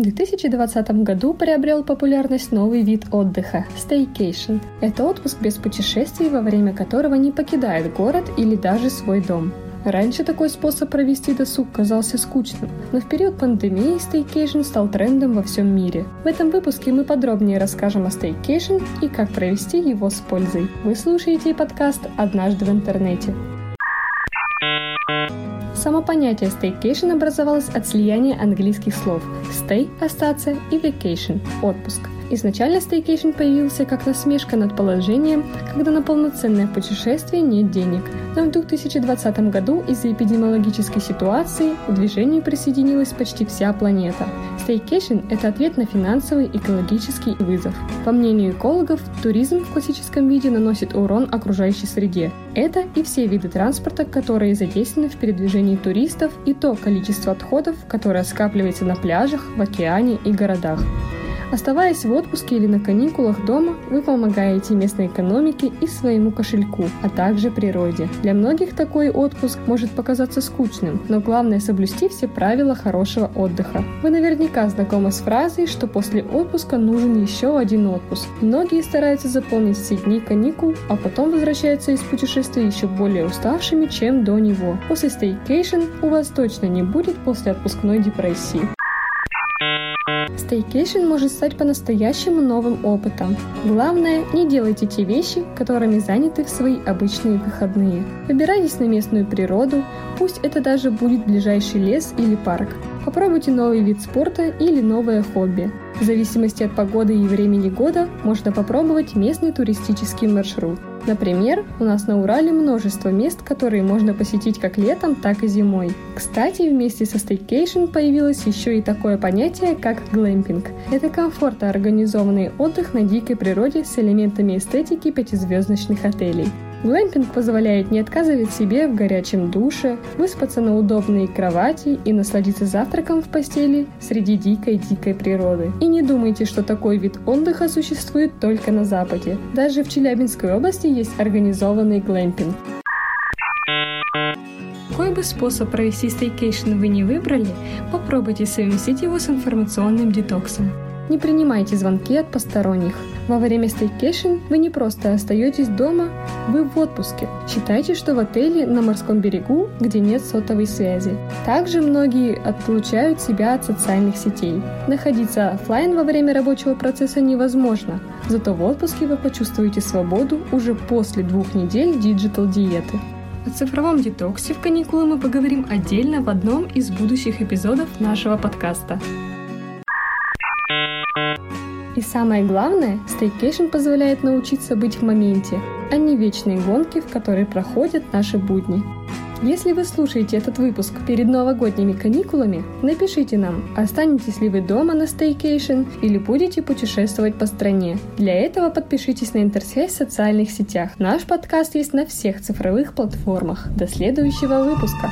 В 2020 году приобрел популярность новый вид отдыха – staycation. Это отпуск без путешествий, во время которого не покидает город или даже свой дом. Раньше такой способ провести досуг казался скучным, но в период пандемии staycation стал трендом во всем мире. В этом выпуске мы подробнее расскажем о staycation и как провести его с пользой. Вы слушаете подкаст «Однажды в интернете». Само понятие staycation образовалось от слияния английских слов stay – остаться и vacation – отпуск – Изначально staycation появился как насмешка над положением, когда на полноценное путешествие нет денег. Но в 2020 году из-за эпидемиологической ситуации к движению присоединилась почти вся планета. Staycation – это ответ на финансовый экологический вызов. По мнению экологов, туризм в классическом виде наносит урон окружающей среде. Это и все виды транспорта, которые задействованы в передвижении туристов, и то количество отходов, которое скапливается на пляжах, в океане и городах. Оставаясь в отпуске или на каникулах дома, вы помогаете местной экономике и своему кошельку, а также природе. Для многих такой отпуск может показаться скучным, но главное соблюсти все правила хорошего отдыха. Вы наверняка знакомы с фразой, что после отпуска нужен еще один отпуск. Многие стараются заполнить все дни каникул, а потом возвращаются из путешествия еще более уставшими, чем до него. После staycation у вас точно не будет после отпускной депрессии. Staycation может стать по-настоящему новым опытом. Главное, не делайте те вещи, которыми заняты в свои обычные выходные. Выбирайтесь на местную природу, пусть это даже будет ближайший лес или парк. Попробуйте новый вид спорта или новое хобби. В зависимости от погоды и времени года можно попробовать местный туристический маршрут. Например, у нас на Урале множество мест, которые можно посетить как летом, так и зимой. Кстати, вместе со staycation появилось еще и такое понятие, как глэмпинг. Это комфортно организованный отдых на дикой природе с элементами эстетики пятизвездочных отелей. Глэмпинг позволяет не отказывать себе в горячем душе, выспаться на удобной кровати и насладиться завтраком в постели среди дикой-дикой природы. И не думайте, что такой вид отдыха существует только на Западе. Даже в Челябинской области есть организованный глэмпинг. Какой бы способ провести staycation вы не выбрали, попробуйте совместить его с информационным детоксом. Не принимайте звонки от посторонних. Во время staycation вы не просто остаетесь дома, вы в отпуске. Считайте, что в отеле на морском берегу, где нет сотовой связи. Также многие отлучают себя от социальных сетей. Находиться офлайн во время рабочего процесса невозможно, зато в отпуске вы почувствуете свободу уже после двух недель digital -диеты. О цифровом детоксе в каникулы мы поговорим отдельно в одном из будущих эпизодов нашего подкаста. Самое главное, staycation позволяет научиться быть в моменте, а не вечные гонки, в которые проходят наши будни. Если вы слушаете этот выпуск перед новогодними каникулами, напишите нам, останетесь ли вы дома на staycation или будете путешествовать по стране. Для этого подпишитесь на Интерсвязь в социальных сетях. Наш подкаст есть на всех цифровых платформах. До следующего выпуска!